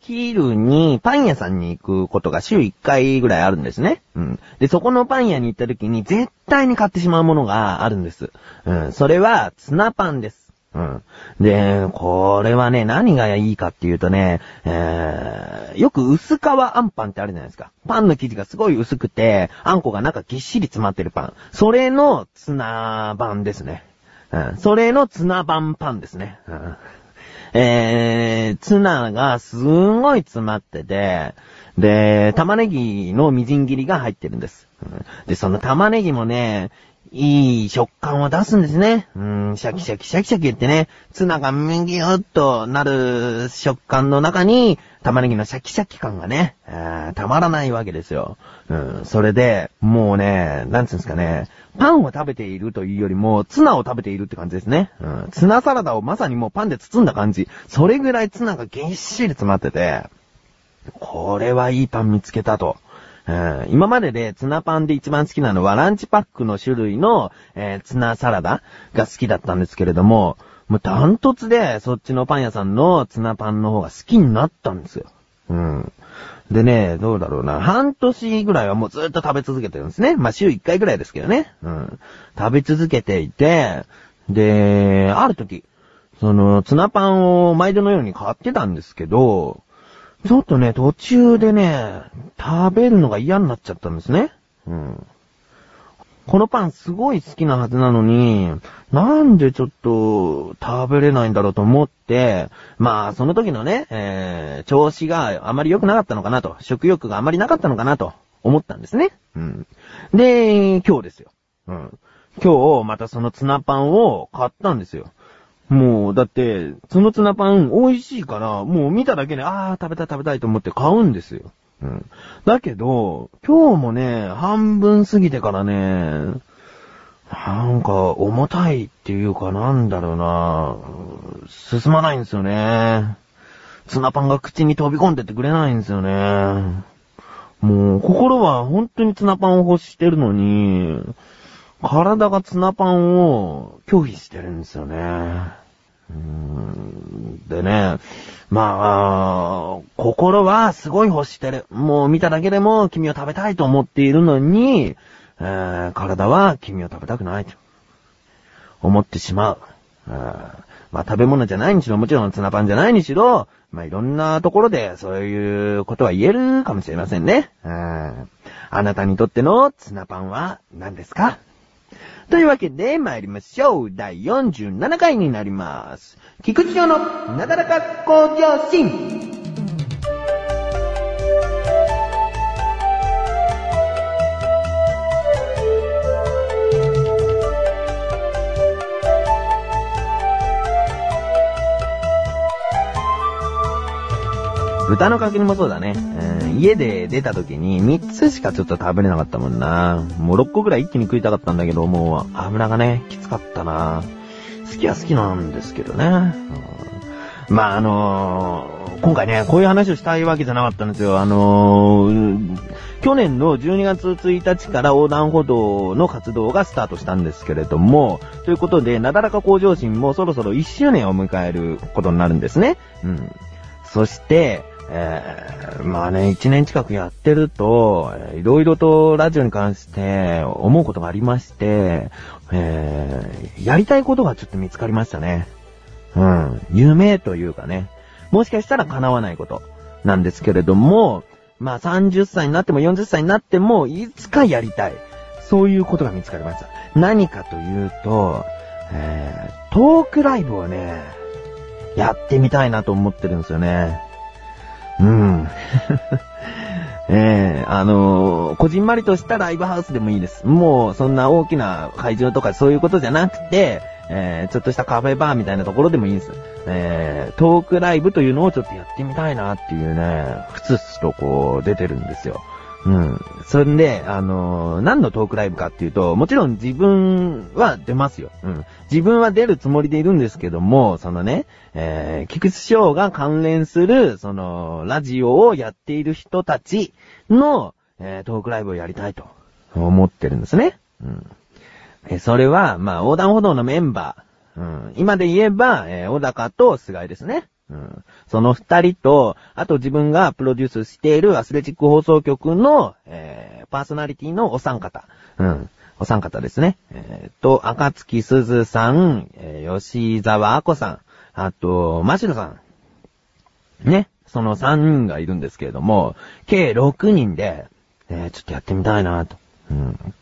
昼にパン屋さんに行くことが週1回ぐらいあるんですね。うん。で、そこのパン屋に行った時に絶対に買ってしまうものがあるんです。うん。それは、ツナパンです。うん。で、これはね、何がいいかっていうとね、えー、よく薄皮あんパンってあるじゃないですか。パンの生地がすごい薄くて、あんこが中ぎっしり詰まってるパン。それのツナ版ですね。うん。それのツナ版パンですね。うん。えー、ツナがすんごい詰まってて、で、玉ねぎのみじん切りが入ってるんです。で、その玉ねぎもね、いい食感を出すんですね。うん、シャキシャキシャキシャキ言ってね、ツナがむぎゅっとなる食感の中に、玉ねぎのシャキシャキ感がね、たまらないわけですよ。うん、それで、もうね、なんつうんですかね、パンを食べているというよりも、ツナを食べているって感じですね。うん、ツナサラダをまさにもうパンで包んだ感じ。それぐらいツナがぎっしり詰まってて、これはいいパン見つけたと。今まででツナパンで一番好きなのはランチパックの種類の、えー、ツナサラダが好きだったんですけれども、もうダントツでそっちのパン屋さんのツナパンの方が好きになったんですよ。うん。でね、どうだろうな。半年ぐらいはもうずっと食べ続けてるんですね。まあ週1回ぐらいですけどね。うん。食べ続けていて、で、ある時、その、ツナパンを毎度のように買ってたんですけど、ちょっとね、途中でね、食べるのが嫌になっちゃったんですね。うん。このパンすごい好きなはずなのに、なんでちょっと食べれないんだろうと思って、まあその時のね、えー、調子があまり良くなかったのかなと、食欲があまりなかったのかなと思ったんですね。うん。で、今日ですよ。うん。今日またそのツナパンを買ったんですよ。もう、だって、そのツナパン美味しいから、もう見ただけで、ああ、食べたい食べたいと思って買うんですよ。うん。だけど、今日もね、半分過ぎてからね、なんか、重たいっていうかなんだろうな、進まないんですよね。ツナパンが口に飛び込んでってくれないんですよね。もう、心は本当にツナパンを欲してるのに、体がツナパンを拒否してるんですよね。でね、まあ、心はすごい欲してる。もう見ただけでも君を食べたいと思っているのに、えー、体は君を食べたくないと思ってしまう。まあ食べ物じゃないにしろ、もちろんツナパンじゃないにしろ、まあいろんなところでそういうことは言えるかもしれませんね。あなたにとってのツナパンは何ですか？というわけで参りましょう。第47回になります。菊池町のなだらか向上心。豚の角煮もそうだね。うん、家で出た時に3つしかちょっと食べれなかったもんな。もう6個ぐらい一気に食いたかったんだけど、もう油がね、きつかったな。好きは好きなんですけどね。うん、まあ、あのー、今回ね、こういう話をしたいわけじゃなかったんですよ。あのー、去年の12月1日から横断歩道の活動がスタートしたんですけれども、ということで、なだらか向上心もそろそろ1周年を迎えることになるんですね。うん。そして、えー、まあね、一年近くやってると、いろいろとラジオに関して思うことがありまして、えー、やりたいことがちょっと見つかりましたね。うん。夢というかね。もしかしたら叶わないことなんですけれども、まあ30歳になっても40歳になっても、いつかやりたい。そういうことが見つかりました。何かというと、えー、トークライブをね、やってみたいなと思ってるんですよね。うん。ええー、あのー、こじんまりとしたライブハウスでもいいです。もう、そんな大きな会場とかそういうことじゃなくて、えー、ちょっとしたカフェバーみたいなところでもいいです。えー、トークライブというのをちょっとやってみたいなっていうね、ふつふつとこう、出てるんですよ。うん。そんで、あのー、何のトークライブかっていうと、もちろん自分は出ますよ。うん。自分は出るつもりでいるんですけども、そのね、えー、菊池翔が関連する、その、ラジオをやっている人たちの、えー、トークライブをやりたいと思ってるんですね。うん。えそれは、まあ、横断歩道のメンバー。うん。今で言えば、えー、小高と菅井ですね。その二人と、あと自分がプロデュースしているアスレチック放送局の、えー、パーソナリティのお三方。うん。お三方ですね。えー、と、赤月すずさん、えー、吉沢あこさん、あと、マシルさん。ね。その3人がいるんですけれども、計6人で、えー、ちょっとやってみたいなと。うん。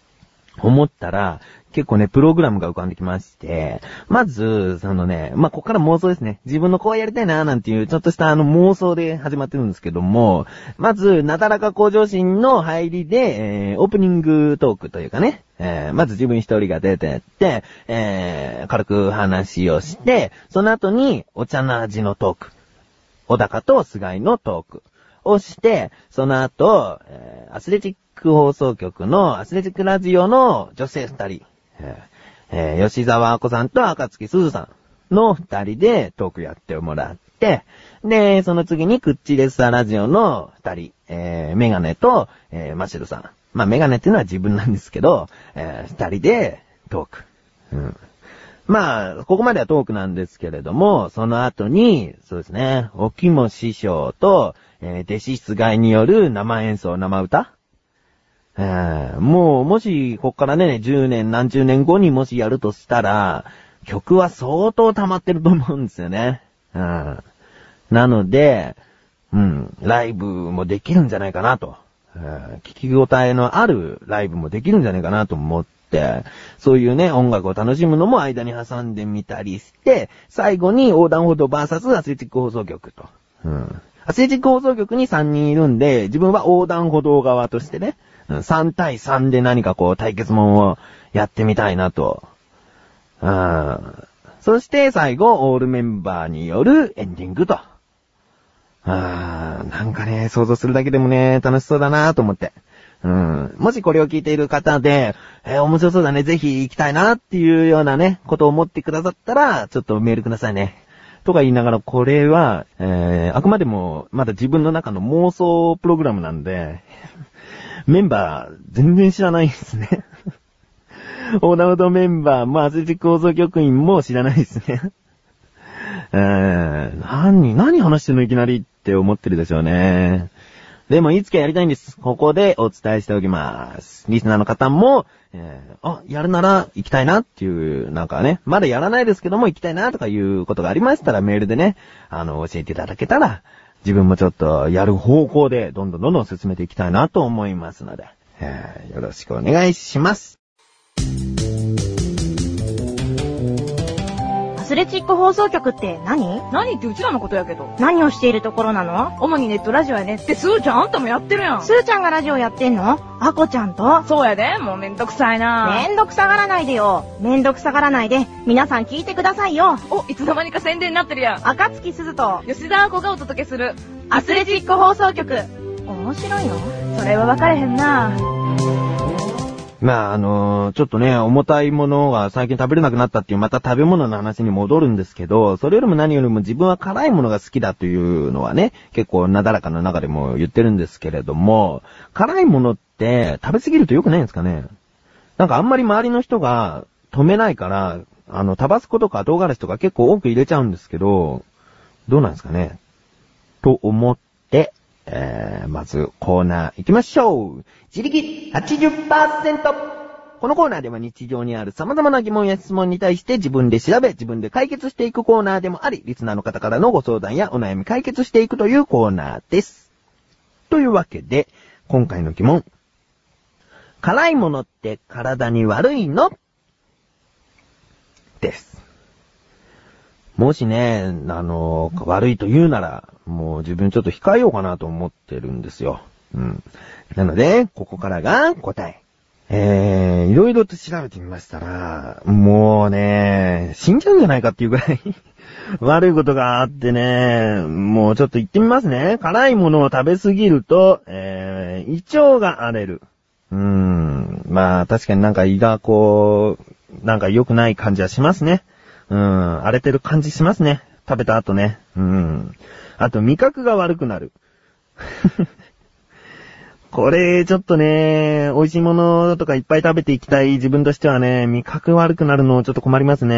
思ったら、結構ね、プログラムが浮かんできまして、まず、そのね、まあ、ここから妄想ですね。自分のこうやりたいななんていう、ちょっとしたあの妄想で始まってるんですけども、まず、なだらか向上心の入りで、えー、オープニングトークというかね、えー、まず自分一人が出てって、えー、軽く話をして、その後に、お茶の味のトーク。小高と菅井のトークをして、その後、えーアスレチック放送局のアスレチックラジオの女性二人、えー吉沢あこさんと赤月すずさんの二人でトークやってもらって、で、その次にクッチレッサーラジオの二人、えーメガネと、えーマシルさん。まあ、メガネっていうのは自分なんですけど、えー二人でトーク。うんまあ、ここまではトークなんですけれども、その後に、そうですね、おきも師匠と、えー弟子室外による生演奏、生歌？えもう、もし、こっからね、10年、何十年後にもしやるとしたら、曲は相当溜まってると思うんですよね。うん。なので、うん、ライブもできるんじゃないかなと。えー聞き応えのあるライブもできるんじゃないかなと思っ、そういうね、音楽を楽しむのも間に挟んでみたりして、最後に横断歩道 VS アスレチック放送局と。うん。アスレチック放送局に3人いるんで、自分は横断歩道側としてね、3対3で何かこう対決門をやってみたいなと。うん。そして最後、オールメンバーによるエンディングと。あーなんかね、想像するだけでもね、楽しそうだなと思って。うん。もしこれを聞いている方で、えー面白そうだね、ぜひ行きたいなっていうようなね、ことを思ってくださったら、ちょっとメールくださいね。とか言いながら、これは、えー、あくまでも、まだ自分の中の妄想プログラムなんで、メンバー、全然知らないですね。オーダードメンバーもアスレチック放送局員も知らないですね。えー、何、何話してんのいきなりって思ってるでしょうね。でもいつかやりたいんです。ここでお伝えしておきます。リスナーの方も、えーあ、やるなら行きたいなっていう、なんかね、まだやらないですけども行きたいなとかいうことがありましたらメールでね、あの、教えていただけたら、自分もちょっとやる方向でどんどんどんどん進めていきたいなと思いますので、えーよろしくお願いします。レチック放送局って何？何ってうちらのことやけど。何をしているところなの？主にネットラジオやねって、すーちゃんあんたもやってるやん。スーちゃんがラジオやってんの？アコちゃんと？そうやで、もうめんどくさいなめんどくさがらないでよ。めんどくさがらないで、皆さん聞いてくださいよ。お、いつの間にか宣伝になってるやん。赤月すずと、吉田子がお届けする。アスレチック放送局。面白いの？それは分かれへんなまあ、あのーちょっとね、重たいものが最近食べれなくなったっていう、また食べ物の話に戻るんですけど、それよりも何よりも自分は辛いものが好きだというのはね、結構なだらかの中でも言ってるんですけれども、辛いものって食べ過ぎると良くないんですかね？なんかあんまり周りの人が止めないから、あの、タバスコとか唐辛子とか結構多く入れちゃうんですけど、どうなんですかね？と思って、えー、まずコーナー行きましょう自力80%このコーナーでは日常にある様々な疑問や質問に対して自分で調べ、自分で解決していくコーナーでもあり、リスナーの方からのご相談やお悩み解決していくというコーナーです。というわけで、今回の疑問。辛いものって体に悪いの？です。もしね、あの、悪いと言うなら、もう自分ちょっと控えようかなと思ってるんですよ。うん。なので、ここからが答え。えー、いろいろと調べてみましたら、もうね、死んじゃうんじゃないかっていうぐらい 悪いことがあってね、もうちょっと言ってみますね。辛いものを食べ過ぎると、えー、胃腸が荒れる。うーん、まあ確かになんか胃がこう、なんか良くない感じはしますね。うん、荒れてる感じしますね。食べた後ね。うん。あと味覚が悪くなる。これ、ちょっとね、美味しいものとかいっぱい食べていきたい自分としてはね、味覚悪くなるのちょっと困りますね。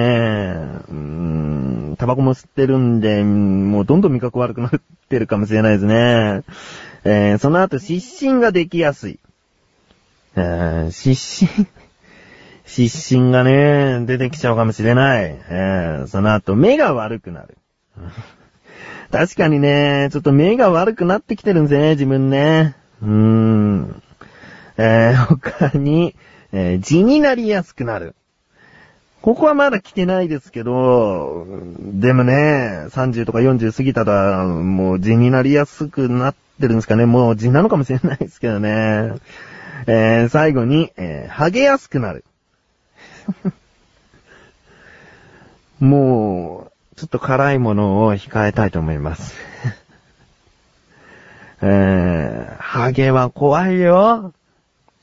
うーん、タバコも吸ってるんで、もうどんどん味覚悪くなってるかもしれないですね。えー、その後、失神ができやすい。えー、失神？失神がね、出てきちゃうかもしれない。えー、その後、目が悪くなる。確かにね、ちょっと目が悪くなってきてるんですね、自分ね。うーん。えー、他に、えー、字になりやすくなる。ここはまだ来てないですけど、でもね、30とか40過ぎたら、もう字になりやすくなってるんですかね。もう字なのかもしれないですけどね。えー、最後に、えー、ハゲやすくなる。もう、ちょっと辛いものを控えたいと思います。えー、ハゲは怖いよ。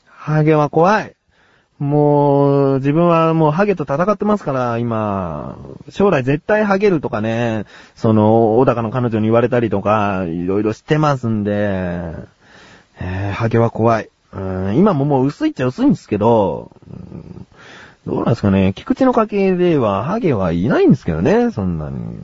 ハゲは怖い。もう、自分はもうハゲと戦ってますから、今。将来絶対ハゲるとかね、その、小高の彼女に言われたりとか、いろいろしてますんで、えー、ハゲは怖い。うん今ももう薄いっちゃ薄いんですけど、どうなんですかね、菊池の家系ではハゲはいないんですけどね、そんなに。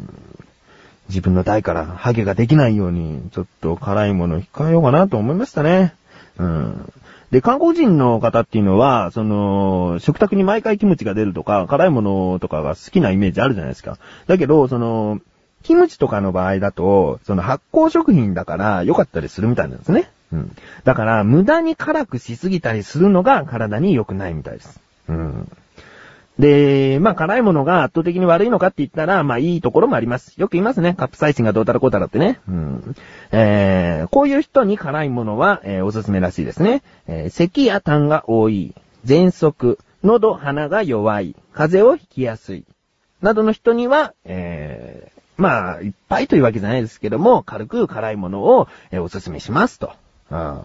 自分の代からハゲができないように、ちょっと辛いものを控えようかなと思いましたね。うん。で、韓国人の方っていうのは、その、食卓に毎回キムチが出るとか、辛いものとかが好きなイメージあるじゃないですか。だけど、その、キムチとかの場合だと、その発酵食品だから良かったりするみたいなんですね。うん。だから、無駄に辛くしすぎたりするのが体に良くないみたいです。うん。で、まあ辛いものが圧倒的に悪いのかって言ったら、まあいいところもあります。よく言いますね。カプサイシンがどうたらこうたらってね。うん。えー、こういう人に辛いものは、えー、おすすめらしいですね。えー、咳や痰が多い、喘息、喉、鼻が弱い、風邪をひきやすい、などの人には、えー、まあ、いっぱいというわけじゃないですけども、軽く辛いものを、えー、おすすめしますと、うん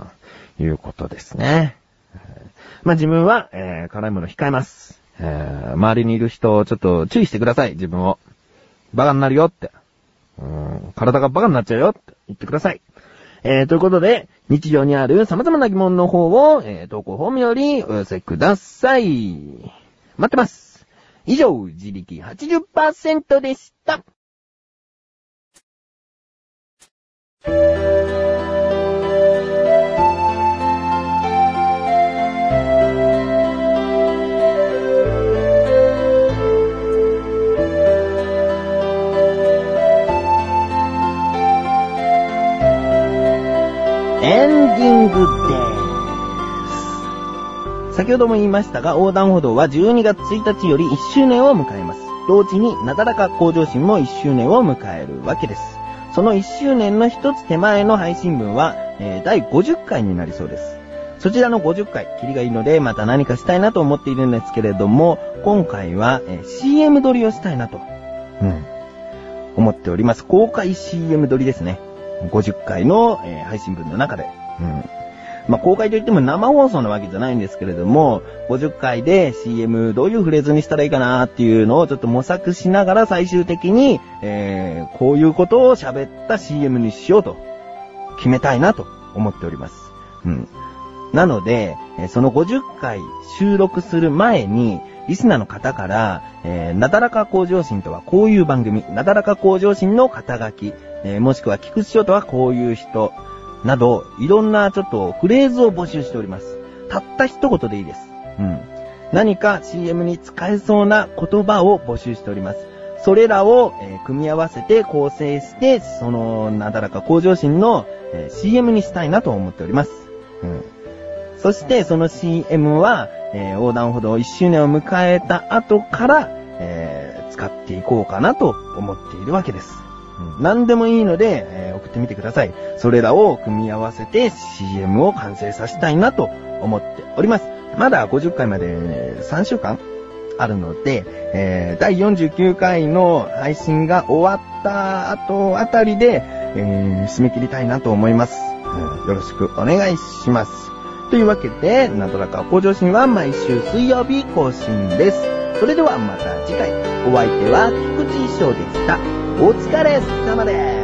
いうことですね。まあ自分は、えー、辛いもの控えます。えー、周りにいる人を、ちょっと注意してください、自分を。バカになるよって。うん、体がバカになっちゃうよって言ってください。えー、ということで、日常にある様々な疑問の方を、えー、投稿フォームよりお寄せください。待ってます。以上、自力80%でした。ディングです。先ほども言いましたが、横断歩道は12月1日より1周年を迎えます。同時に、なだらか向上心も1周年を迎えるわけです。その1周年の一つ手前の配信分は、えー、第50回になりそうです。そちらの50回、キリがいいので、また何かしたいなと思っているんですけれども、今回は、えー、CM 撮りをしたいなと、うん、思っております。公開 CM 撮りですね。50回の、えー、配信分の中で。まあ、公開といっても生放送なわけじゃないんですけれども、50回で CM どういうフレーズにしたらいいかなっていうのをちょっと模索しながら最終的に、えー、こういうことを喋った CM にしようと決めたいなと思っております。うん。なので、その50回収録する前に、リスナーの方から、えー、なだらか向上心とはこういう番組、なだらか向上心の肩書き、えー、もしくは菊池翔とはこういう人、など、いろんなちょっとフレーズを募集しております。たった一言でいいです。うん。何か CM に使えそうな言葉を募集しております。それらを、えー、組み合わせて構成して、その、なだらか向上心の、えー、CM にしたいなと思っております。うん。そして、その CM は、えー、横断歩道1周年を迎えた後から、えー、使っていこうかなと思っているわけです。うん、何でもいいので、えー、送ってみてください。それらを組み合わせて CM を完成させたいなと思っております。まだ50回まで3週間あるので、えー、第49回の配信が終わった後あたりで、えー、締め切りたいなと思います、うん。よろしくお願いします。というわけで、なんとなく向上心は毎週水曜日更新です。それではまた次回、お相手は菊池翔でした。お疲れ様です。